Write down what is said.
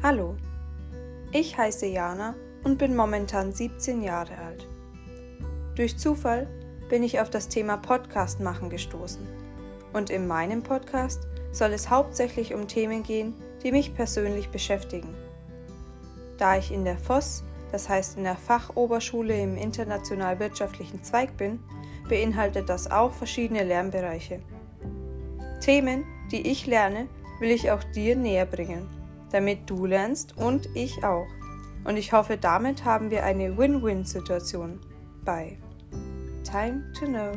Hallo, ich heiße Jana und bin momentan 17 Jahre alt. Durch Zufall bin ich auf das Thema Podcast machen gestoßen. Und in meinem Podcast soll es hauptsächlich um Themen gehen, die mich persönlich beschäftigen. Da ich in der FOS, das heißt in der Fachoberschule im international wirtschaftlichen Zweig bin, beinhaltet das auch verschiedene Lernbereiche. Themen, die ich lerne, will ich auch dir näher bringen, damit du lernst und ich auch. Und ich hoffe, damit haben wir eine Win-Win-Situation bei Time to Know.